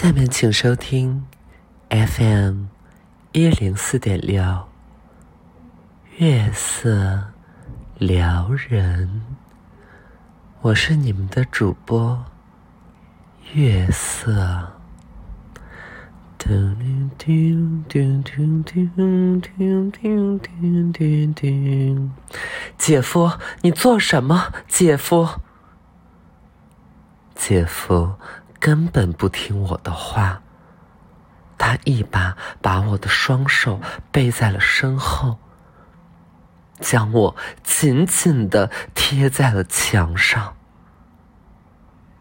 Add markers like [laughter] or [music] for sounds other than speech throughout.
下面请收听 FM 一零四点六月色撩人，我是你们的主播月色。嘟嘟嘟嘟嘟嘟嘟嘟嘟嘟，姐夫，你做什么？姐夫，姐夫根本不听我的话，他一把把我的双手背在了身后，将我紧紧的贴在了墙上。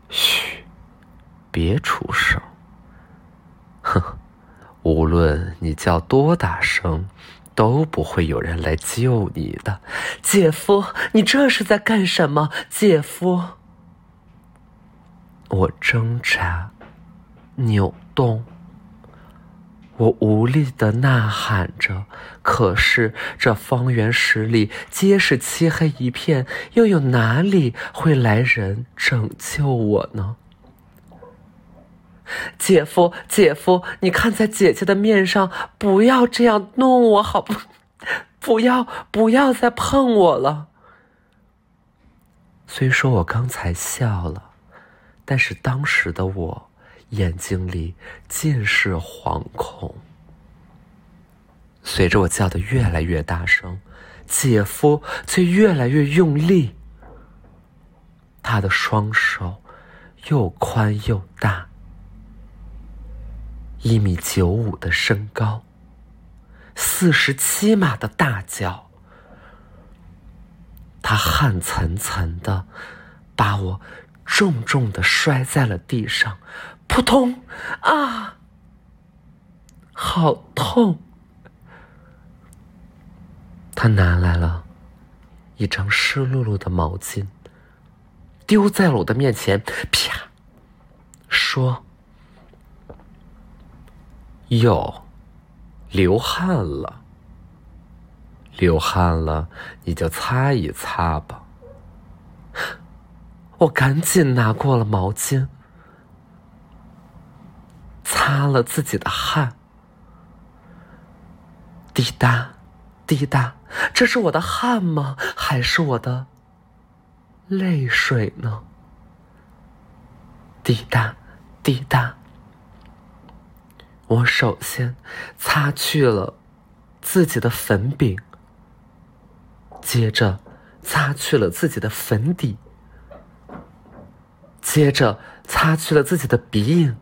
嘘，别出声。哼，无论你叫多大声，都不会有人来救你的，姐夫，你这是在干什么？姐夫，我挣扎、扭动，我无力的呐喊着，可是这方圆十里皆是漆黑一片，又有哪里会来人拯救我呢？姐夫，姐夫，你看在姐姐的面上，不要这样弄我，好不？[laughs] 不要，不要再碰我了。虽说我刚才笑了，但是当时的我眼睛里尽是惶恐。随着我叫的越来越大声，姐夫却越来越用力。他的双手又宽又大。一米九五的身高，四十七码的大脚，他汗涔涔的把我重重的摔在了地上，扑通！啊，好痛！他拿来了一张湿漉漉的毛巾，丢在了我的面前，啪，说。哟，流汗了。流汗了，你就擦一擦吧。我赶紧拿过了毛巾，擦了自己的汗。滴答，滴答，这是我的汗吗？还是我的泪水呢？滴答，滴答。我首先擦去了自己的粉饼，接着擦去了自己的粉底，接着擦去了自己的鼻影、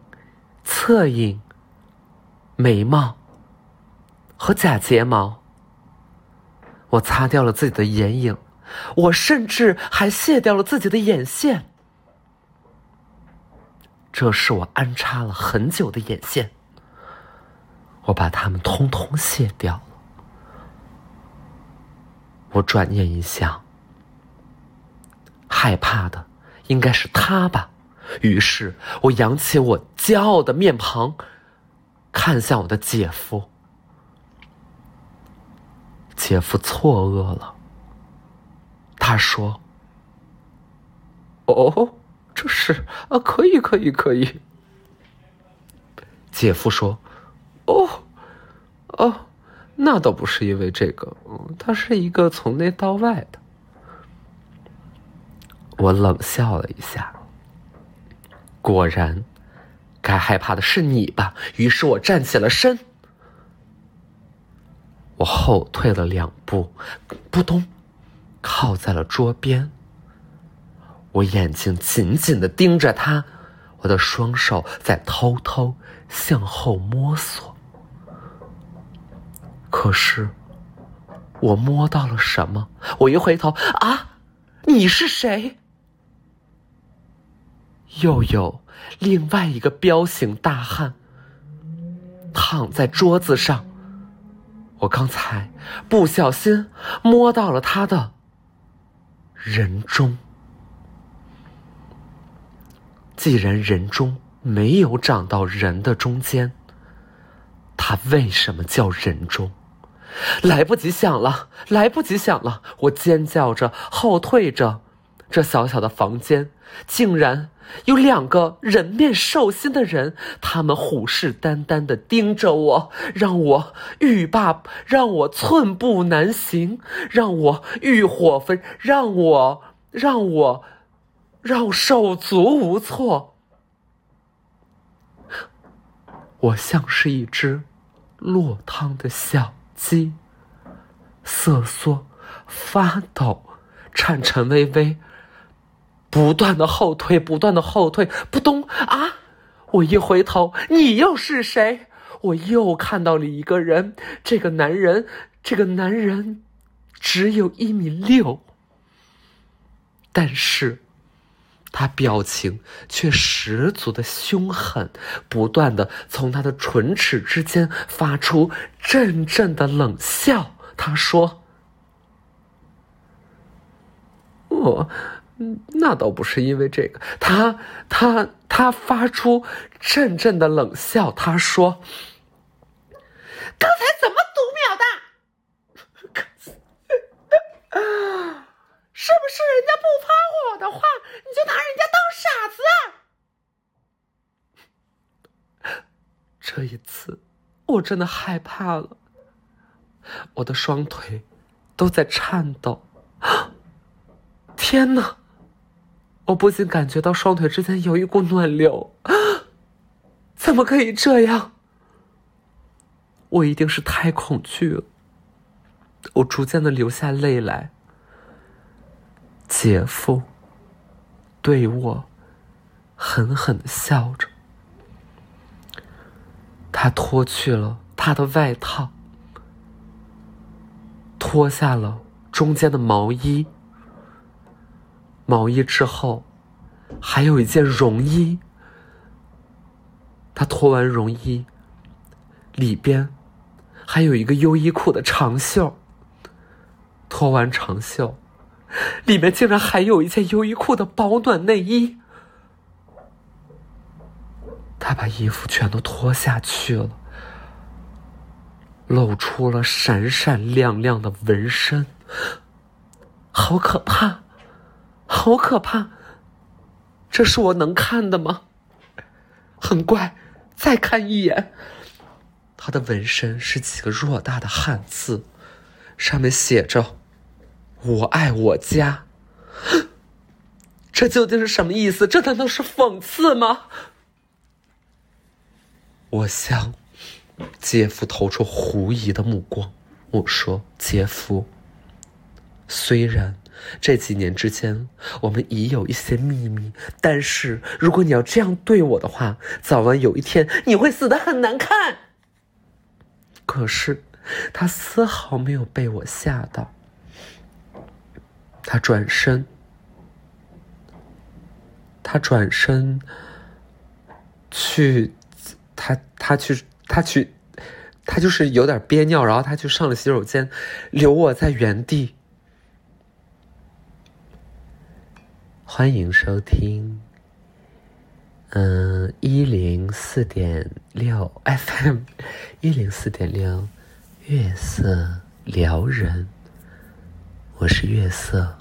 侧影、眉毛和假睫毛。我擦掉了自己的眼影，我甚至还卸掉了自己的眼线。这是我安插了很久的眼线。我把它们通通卸掉了。我转念一想，害怕的应该是他吧。于是我扬起我骄傲的面庞，看向我的姐夫。姐夫错愕了，他说：“哦，这是啊，可以，可以，可以。”姐夫说。哦，哦，那倒不是因为这个，嗯，它是一个从内到外的。我冷笑了一下，果然，该害怕的是你吧？于是我站起了身，我后退了两步，扑通，靠在了桌边。我眼睛紧紧的盯着他，我的双手在偷偷向后摸索。可是，我摸到了什么？我一回头，啊，你是谁？又有另外一个彪形大汉躺在桌子上。我刚才不小心摸到了他的人中。既然人中没有长到人的中间，他为什么叫人中？来不及想了，来不及想了！我尖叫着后退着，这小小的房间竟然有两个人面兽心的人，他们虎视眈眈的盯着我，让我欲罢，让我寸步难行，让我欲火焚，让我让我让我手足无措。我像是一只落汤的小鸡，瑟缩、发抖、颤颤巍巍。不断的后退，不断的后退，扑通啊！我一回头，你又是谁？我又看到了一个人，这个男人，这个男人，只有一米六，但是，他表情却十足的凶狠，不断的从他的唇齿之间发出阵阵的冷笑。他说：“我。”嗯，那倒不是因为这个，他他他发出阵阵的冷笑。他说：“刚才怎么读秒的？[laughs] 是不是人家不发我的话，你就拿人家当傻子？” [laughs] 这一次，我真的害怕了，我的双腿都在颤抖。[gasps] 天哪！我不禁感觉到双腿之间有一股暖流，怎么可以这样？我一定是太恐惧了。我逐渐的流下泪来。姐夫对我狠狠的笑着，他脱去了他的外套，脱下了中间的毛衣。毛衣之后，还有一件绒衣。他脱完绒衣，里边还有一个优衣库的长袖。脱完长袖，里面竟然还有一件优衣库的保暖内衣。他把衣服全都脱下去了，露出了闪闪亮亮的纹身，好可怕！好可怕！这是我能看的吗？很怪，再看一眼，他的纹身是几个偌大的汉字，上面写着“我爱我家”。这究竟是什么意思？这难道是讽刺吗？我向姐夫投出狐疑的目光，我说：“姐夫，虽然……”这几年之间，我们已有一些秘密。但是，如果你要这样对我的话，早晚有一天你会死的很难看。可是，他丝毫没有被我吓到。他转身，他转身去，他他去，他去，他就是有点憋尿，然后他去上了洗手间，留我在原地。欢迎收听，嗯，一零四点六 FM，[laughs] 一零四点六，月色撩人，我是月色。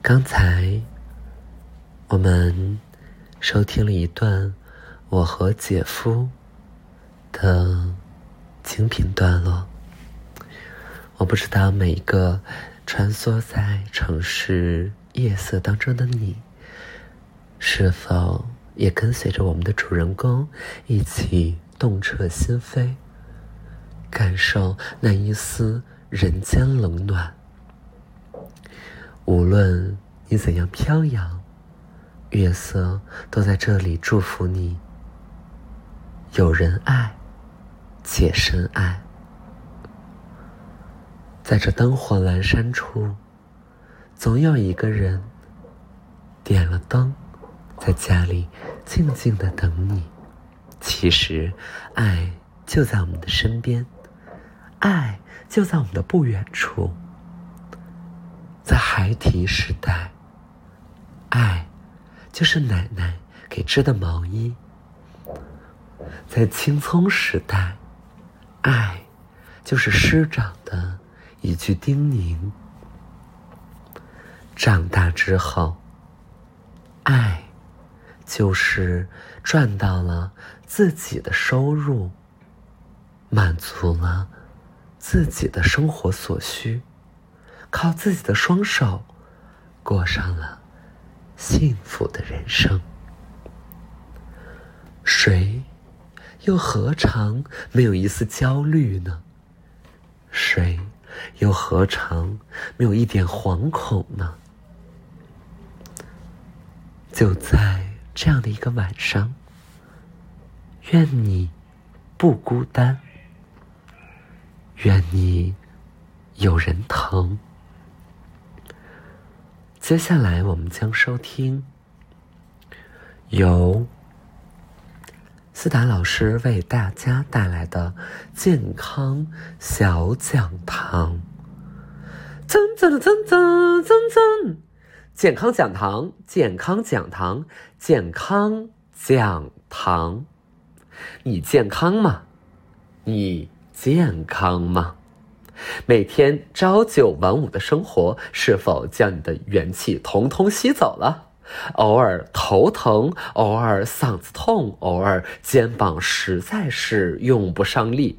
刚才我们收听了一段我和姐夫的精品段落，我不知道每一个。穿梭在城市夜色当中的你，是否也跟随着我们的主人公一起动彻心扉，感受那一丝人间冷暖？无论你怎样飘扬，月色都在这里祝福你，有人爱，且深爱。在这灯火阑珊处，总有一个人点了灯，在家里静静的等你。其实，爱就在我们的身边，爱就在我们的不远处。在孩提时代，爱就是奶奶给织的毛衣；在青葱时代，爱就是师长的。一句叮咛，长大之后，爱就是赚到了自己的收入，满足了自己的生活所需，靠自己的双手过上了幸福的人生。谁又何尝没有一丝焦虑呢？谁又何尝没有一点惶恐呢？就在这样的一个晚上，愿你不孤单，愿你有人疼。接下来，我们将收听由思达老师为大家带来的健康小讲堂。噌噌噌噌噌噌。健康讲堂，健康讲堂，健康讲堂。你健康吗？你健康吗？每天朝九晚五的生活，是否将你的元气统统吸走了？偶尔头疼，偶尔嗓子痛，偶尔肩膀实在是用不上力，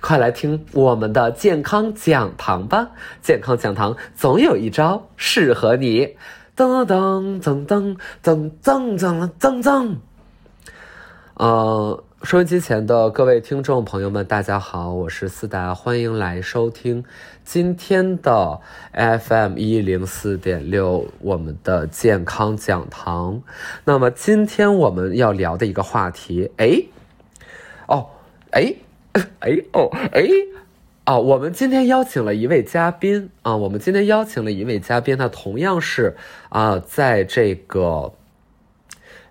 快来听我们的健康讲堂吧！健康讲堂总有一招适合你。噔噔噔噔噔噔噔噔噔。呃，收音机前的各位听众朋友们，大家好，我是思达，欢迎来收听今天的 FM 一零四点六我们的健康讲堂。那么今天我们要聊的一个话题，哎，哦，哎，[laughs] 哎，哦，哎。啊，我们今天邀请了一位嘉宾啊，我们今天邀请了一位嘉宾，他同样是啊，在这个，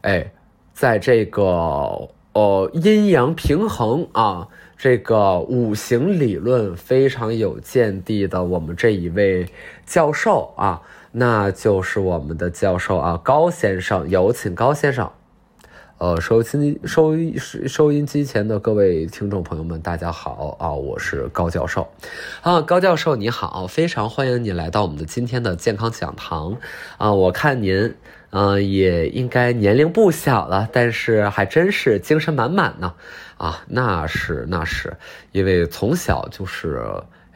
哎，在这个呃阴阳平衡啊，这个五行理论非常有见地的我们这一位教授啊，那就是我们的教授啊，高先生，有请高先生。呃，收音收收收音机前的各位听众朋友们，大家好啊！我是高教授，啊，高教授你好，非常欢迎你来到我们的今天的健康讲堂啊！我看您，嗯，也应该年龄不小了，但是还真是精神满满呢，啊，那是那是，因为从小就是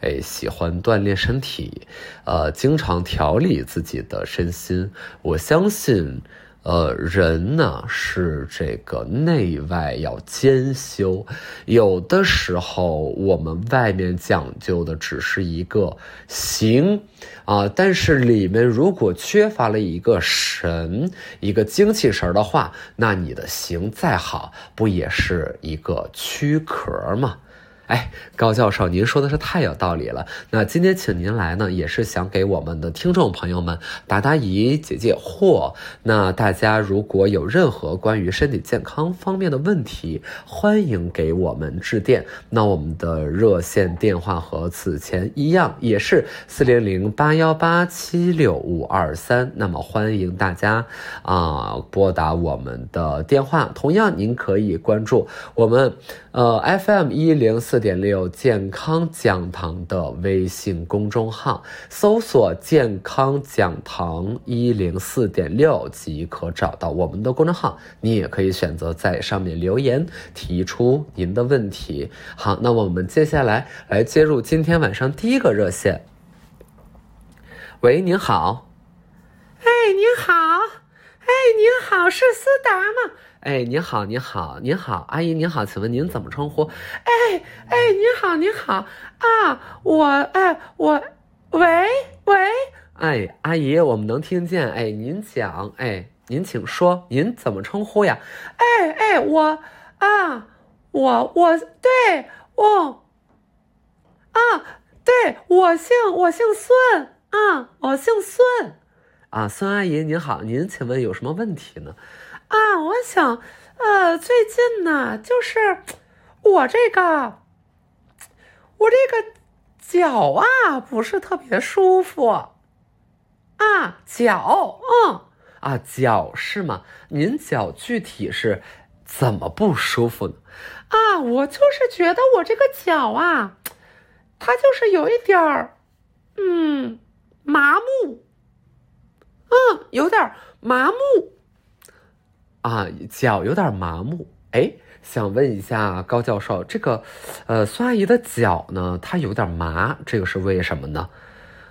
哎喜欢锻炼身体，呃，经常调理自己的身心，我相信。呃，人呢是这个内外要兼修，有的时候我们外面讲究的只是一个形，啊，但是里面如果缺乏了一个神，一个精气神的话，那你的形再好，不也是一个躯壳吗？哎，高教授，您说的是太有道理了。那今天请您来呢，也是想给我们的听众朋友们答答疑、解解惑。那大家如果有任何关于身体健康方面的问题，欢迎给我们致电。那我们的热线电话和此前一样，也是四零零八幺八七六五二三。那么欢迎大家啊拨打我们的电话。同样，您可以关注我们呃 FM 一零四。四点六健康讲堂的微信公众号，搜索“健康讲堂一零四点六”即可找到我们的公众号。你也可以选择在上面留言，提出您的问题。好，那我们接下来来接入今天晚上第一个热线。喂，您好。哎，您好。哎，您好，是思达吗？哎，您好，您好，您好，阿姨您好，请问您怎么称呼？哎哎，您好，您好啊，我哎我，喂喂，哎，阿姨，我们能听见，哎，您讲，哎，您请说，您怎么称呼呀？哎哎，我啊，我我对我啊，对我姓我姓孙啊，我姓孙啊，孙阿姨您好，您请问有什么问题呢？啊，我想，呃，最近呢，就是我这个，我这个脚啊，不是特别舒服。啊，脚，嗯，啊，脚是吗？您脚具体是怎么不舒服呢？啊，我就是觉得我这个脚啊，它就是有一点儿，嗯，麻木。嗯，有点麻木。啊，脚有点麻木。哎，想问一下高教授，这个，呃，孙阿姨的脚呢，她有点麻，这个是为什么呢？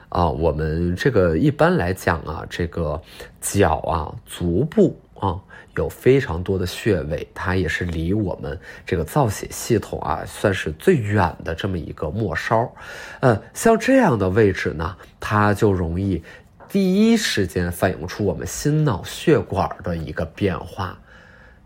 啊，我们这个一般来讲啊，这个脚啊，足部啊，有非常多的穴位，它也是离我们这个造血系统啊，算是最远的这么一个末梢。呃，像这样的位置呢，它就容易第一时间反映出我们心脑血管的一个变化。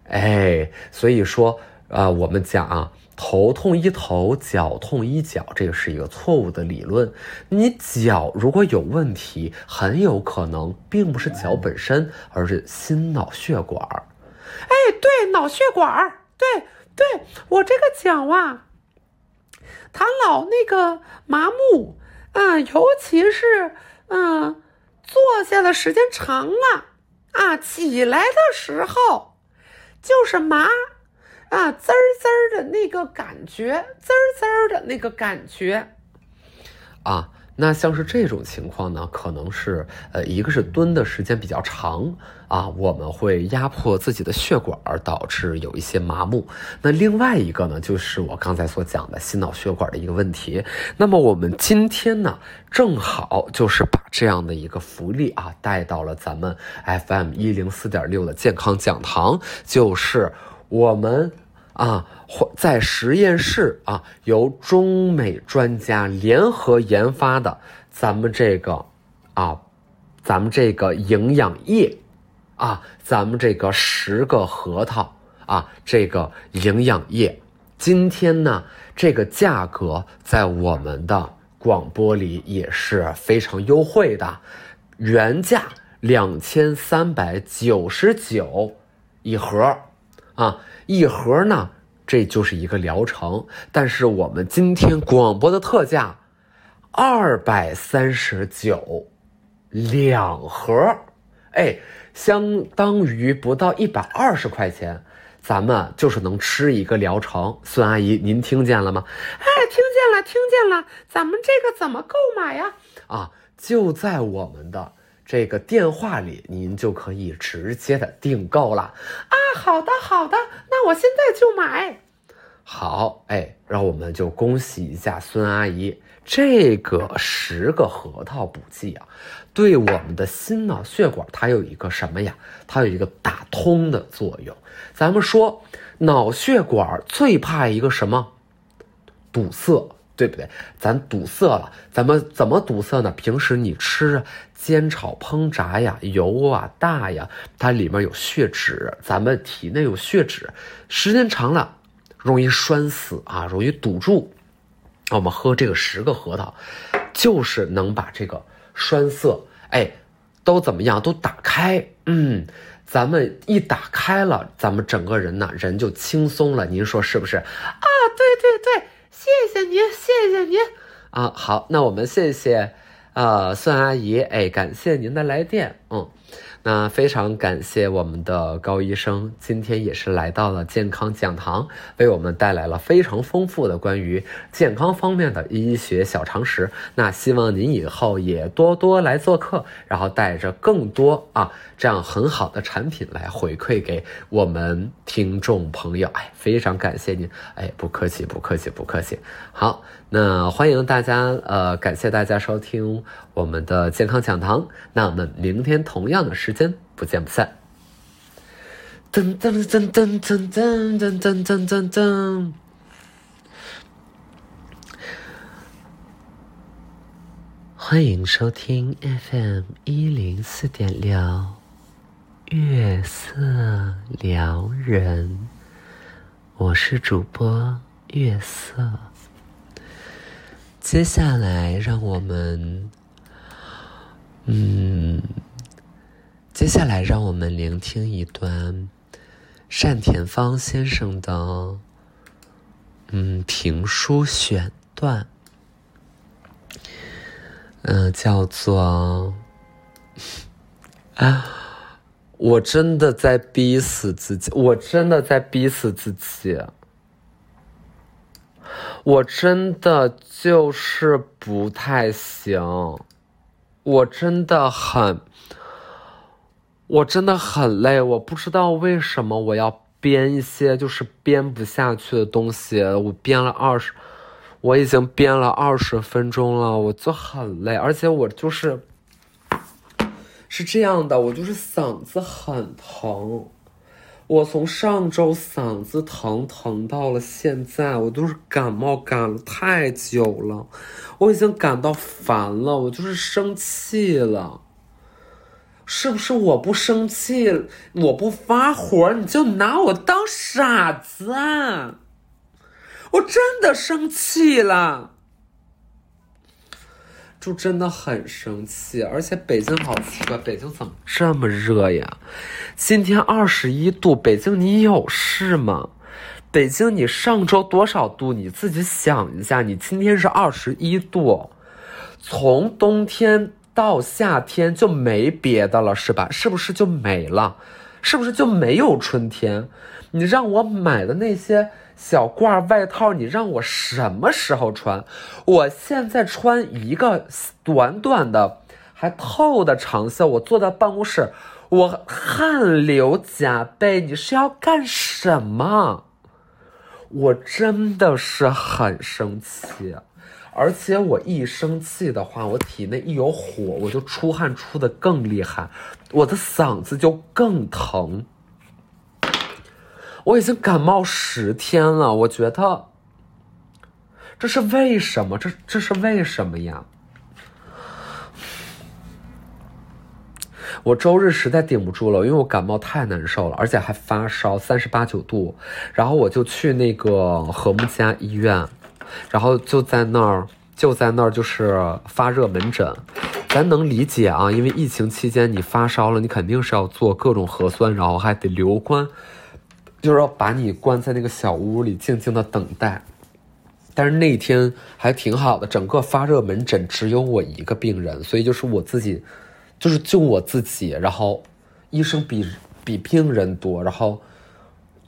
哎，所以说，呃，我们讲啊。头痛医头，脚痛医脚，这个是一个错误的理论。你脚如果有问题，很有可能并不是脚本身，而是心脑血管。哎，对，脑血管，对对，我这个脚啊，它老那个麻木，嗯，尤其是嗯，坐下的时间长了啊，起来的时候就是麻。啊，滋儿滋儿的那个感觉，滋儿滋儿的那个感觉，啊，那像是这种情况呢，可能是呃，一个是蹲的时间比较长啊，我们会压迫自己的血管，导致有一些麻木。那另外一个呢，就是我刚才所讲的心脑血管的一个问题。那么我们今天呢，正好就是把这样的一个福利啊，带到了咱们 FM 一零四点六的健康讲堂，就是。我们啊，在实验室啊，由中美专家联合研发的咱们这个啊，咱们这个营养液啊，咱们这个十个核桃啊，这个营养液，今天呢，这个价格在我们的广播里也是非常优惠的，原价两千三百九十九一盒。啊，一盒呢，这就是一个疗程。但是我们今天广播的特价，二百三十九，两盒，哎，相当于不到一百二十块钱，咱们就是能吃一个疗程。孙阿姨，您听见了吗？哎，听见了，听见了。咱们这个怎么购买呀？啊，就在我们的。这个电话里，您就可以直接的订购了啊！好的，好的，那我现在就买。好，哎，让我们就恭喜一下孙阿姨，这个十个核桃补剂啊，对我们的心脑血管它有一个什么呀？它有一个打通的作用。咱们说，脑血管最怕一个什么？堵塞。对不对？咱堵塞了，咱们怎么堵塞呢？平时你吃煎炒烹炸呀，油啊大呀，它里面有血脂，咱们体内有血脂，时间长了容易栓死啊，容易堵住。我们喝这个十个核桃，就是能把这个栓塞，哎，都怎么样？都打开。嗯，咱们一打开了，咱们整个人呢，人就轻松了。您说是不是？啊，对对对。谢谢您，谢谢您啊！好，那我们谢谢，呃，孙阿姨，哎，感谢您的来电，嗯。那非常感谢我们的高医生，今天也是来到了健康讲堂，为我们带来了非常丰富的关于健康方面的医学小常识。那希望您以后也多多来做客，然后带着更多啊这样很好的产品来回馈给我们听众朋友。哎，非常感谢您，哎，不客气，不客气，不客气。好。那欢迎大家，呃，感谢大家收听我们的健康讲堂。那我们明天同样的时间间不见不散。噔噔噔噔噔噔噔噔噔噔噔。欢迎收听 FM 一零四点六，月色撩人，我是主播月色。接下来，让我们，嗯，接下来让我们聆听一段单田芳先生的，嗯，评书选段，嗯，叫做 [sighs] 啊，我真的在逼死自己，我真的在逼死自己。我真的就是不太行，我真的很我真的很累，我不知道为什么我要编一些就是编不下去的东西。我编了二十，我已经编了二十分钟了，我就很累，而且我就是是这样的，我就是嗓子很疼。我从上周嗓子疼疼到了现在，我都是感冒感了太久了，我已经感到烦了，我就是生气了。是不是我不生气，我不发火，你就拿我当傻子啊？我真的生气了。就真的很生气，而且北京好奇怪，北京怎么这么热呀？今天二十一度，北京你有事吗？北京你上周多少度？你自己想一下，你今天是二十一度，从冬天到夏天就没别的了是吧？是不是就没了？是不是就没有春天？你让我买的那些。小褂外套，你让我什么时候穿？我现在穿一个短短的、还透的长袖。我坐在办公室，我汗流浃背。你是要干什么？我真的是很生气，而且我一生气的话，我体内一有火，我就出汗出的更厉害，我的嗓子就更疼。我已经感冒十天了，我觉得这是为什么？这这是为什么呀？我周日实在顶不住了，因为我感冒太难受了，而且还发烧三十八九度，然后我就去那个和睦家医院，然后就在那儿就在那儿就是发热门诊，咱能理解啊，因为疫情期间你发烧了，你肯定是要做各种核酸，然后还得留观。就是要把你关在那个小屋里，静静的等待。但是那天还挺好的，整个发热门诊只有我一个病人，所以就是我自己，就是就我自己。然后医生比比病人多，然后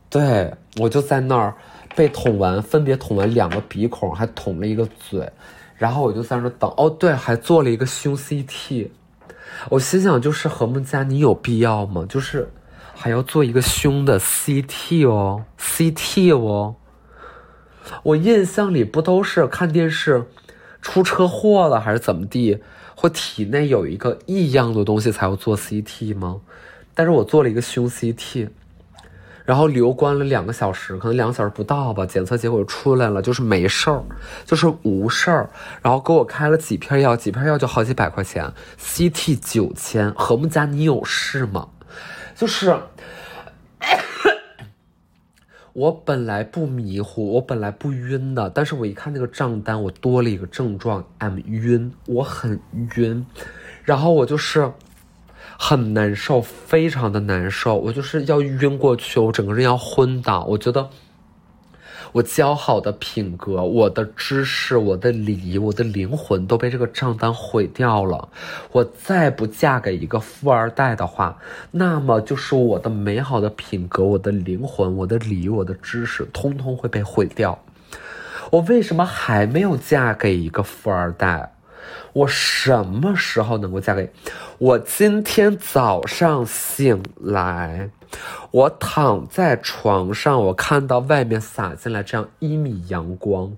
对我就在那儿被捅完，分别捅完两个鼻孔，还捅了一个嘴，然后我就在那等。哦，对，还做了一个胸 CT。我心想，就是和睦家，你有必要吗？就是。还要做一个胸的 CT 哦，CT 哦。我印象里不都是看电视出车祸了还是怎么地，或体内有一个异样的东西才要做 CT 吗？但是我做了一个胸 CT，然后留观了两个小时，可能两个小时不到吧，检测结果出来了，就是没事儿，就是无事儿。然后给我开了几片药，几片药就好几百块钱，CT 九千。和睦家，你有事吗？就是，我本来不迷糊，我本来不晕的，但是我一看那个账单，我多了一个症状，I'm 晕，我很晕，然后我就是很难受，非常的难受，我就是要晕过去，我整个人要昏倒，我觉得。我姣好的品格，我的知识，我的礼仪，我的灵魂都被这个账单毁掉了。我再不嫁给一个富二代的话，那么就是我的美好的品格，我的灵魂，我的礼仪，我的知识，通通会被毁掉。我为什么还没有嫁给一个富二代？我什么时候能够嫁给？我今天早上醒来。我躺在床上，我看到外面洒进来这样一米阳光，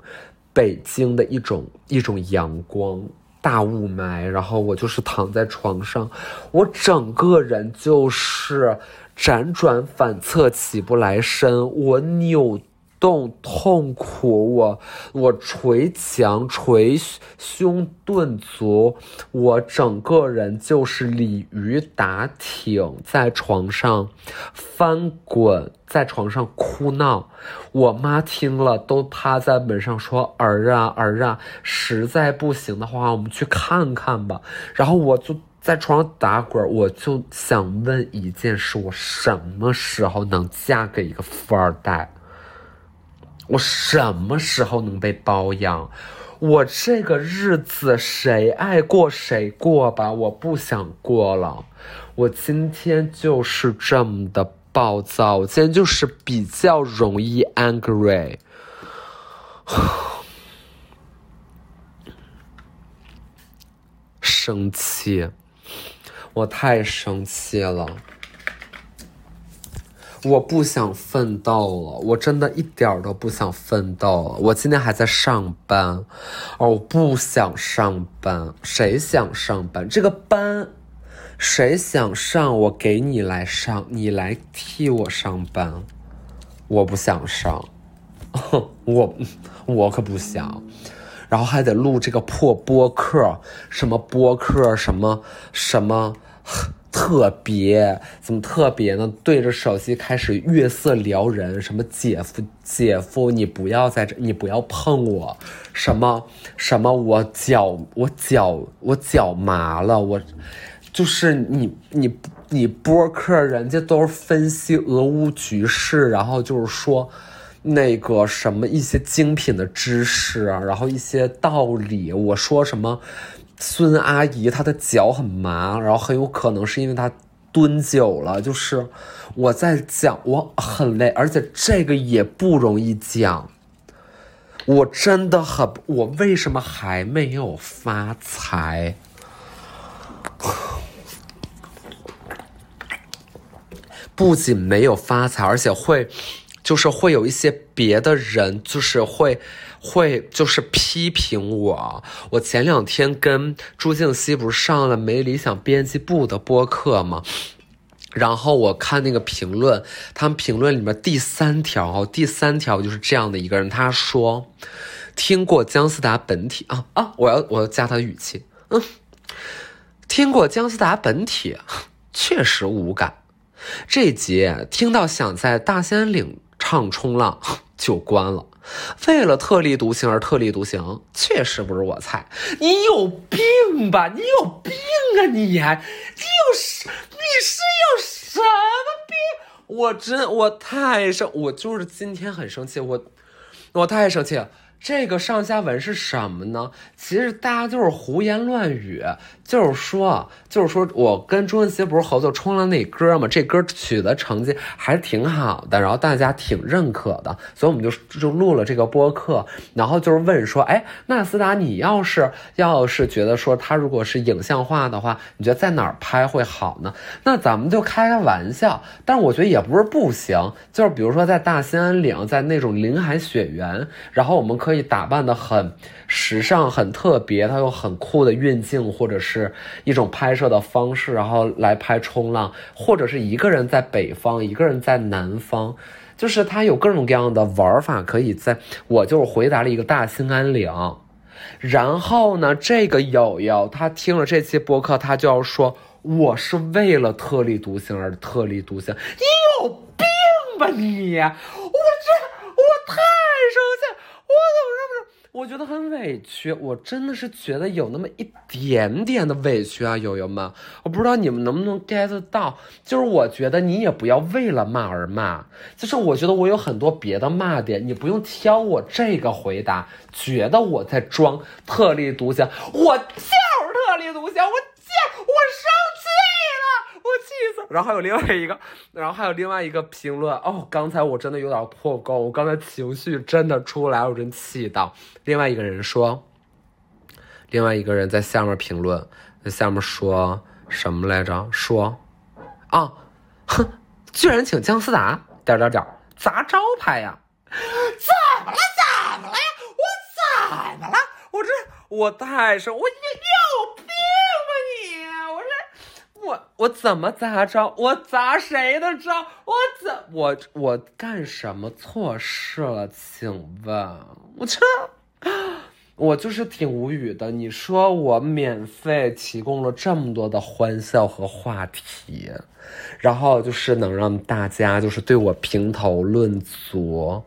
北京的一种一种阳光，大雾霾，然后我就是躺在床上，我整个人就是辗转反侧，起不来身，我扭。动痛苦，我我捶墙捶胸顿足，我整个人就是鲤鱼打挺，在床上翻滚，在床上哭闹。我妈听了都趴在门上说：“儿啊儿啊，实在不行的话，我们去看看吧。”然后我就在床上打滚，我就想问一件事：我什么时候能嫁给一个富二代？我什么时候能被包养？我这个日子谁爱过谁过吧，我不想过了。我今天就是这么的暴躁，我今天就是比较容易 angry，[sighs] 生气。我太生气了。我不想奋斗了，我真的一点儿都不想奋斗了。我今天还在上班，哦，我不想上班。谁想上班？这个班，谁想上？我给你来上，你来替我上班。我不想上，[laughs] 我我可不想。然后还得录这个破播客，什么播客，什么什么。特别怎么特别呢？对着手机开始月色撩人，什么姐夫姐夫，你不要在这，你不要碰我，什么什么我脚我脚我脚麻了，我就是你你你播客，人家都是分析俄乌局势，然后就是说那个什么一些精品的知识，然后一些道理，我说什么。孙阿姨她的脚很麻，然后很有可能是因为她蹲久了。就是我在讲，我很累，而且这个也不容易讲。我真的很，我为什么还没有发财？[sighs] 不仅没有发财，而且会，就是会有一些别的人，就是会。会就是批评我。我前两天跟朱静熙不是上了没理想编辑部的播客吗？然后我看那个评论，他们评论里面第三条，第三条就是这样的一个人，他说听过姜思达本体啊啊，我要我要加他的语气，嗯，听过姜思达本体，确实无感。这集听到想在大兴安岭唱冲浪就关了。为了特立独行而特立独行，确实不是我菜。你有病吧？你有病啊！你，你有什？你是有什么病？我真，我太生，我就是今天很生气，我，我太生气了。这个上下文是什么呢？其实大家就是胡言乱语，就是说，就是说我跟朱文熙不是合作冲浪那歌吗？这歌取的成绩还是挺好的，然后大家挺认可的，所以我们就就录了这个播客，然后就是问说，哎，纳斯达，你要是要是觉得说他如果是影像化的话，你觉得在哪儿拍会好呢？那咱们就开个玩笑，但是我觉得也不是不行，就是比如说在大兴安岭，在那种林海雪原，然后我们可。以打扮的很时尚、很特别，它有很酷的运镜，或者是一种拍摄的方式，然后来拍冲浪，或者是一个人在北方，一个人在南方，就是它有各种各样的玩法。可以在我就是回答了一个大兴安岭，然后呢，这个友友他听了这期播客，他就要说我是为了特立独行而特立独行，你有病吧你？我这我太生气。我怎么我觉得很委屈，我真的是觉得有那么一点点的委屈啊，友友们，我不知道你们能不能 get 到，就是我觉得你也不要为了骂而骂，就是我觉得我有很多别的骂点，你不用挑我这个回答，觉得我在装特立独行，我就是特立独行，我就我生气了。我气死！然后还有另外一个，[laughs] 然后还有另外一个评论哦。刚才我真的有点破功，我刚才情绪真的出来，我真气到。另外一个人说，另外一个人在下面评论，在下面说什么来着？说啊，哼，居然请姜思达点点点砸招牌呀？怎么了？怎么了呀？我怎么了？我这我太生，我你你？我我怎么砸招？我砸谁的招？我怎我我干什么错事了？请问，我这我就是挺无语的。你说我免费提供了这么多的欢笑和话题，然后就是能让大家就是对我评头论足，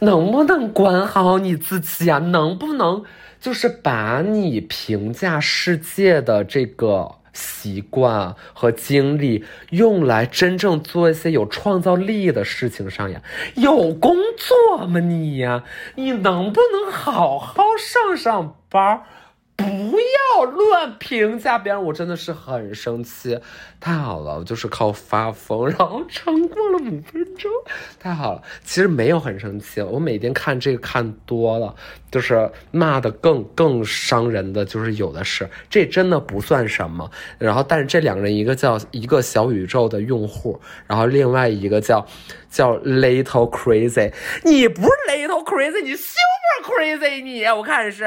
能不能管好你自己啊？能不能就是把你评价世界的这个？习惯和精力用来真正做一些有创造力的事情上呀，有工作吗你呀？你能不能好好上上班，不要乱评价别人，我真的是很生气。太好了，我就是靠发疯，然后撑过了五分钟，太好了。其实没有很生气，我每天看这个看多了，就是骂的更更伤人的，就是有的是，这真的不算什么。然后，但是这两个人，一个叫一个小宇宙的用户，然后另外一个叫叫 Little Crazy，你不是 Little Crazy，你 Super Crazy，你我看是。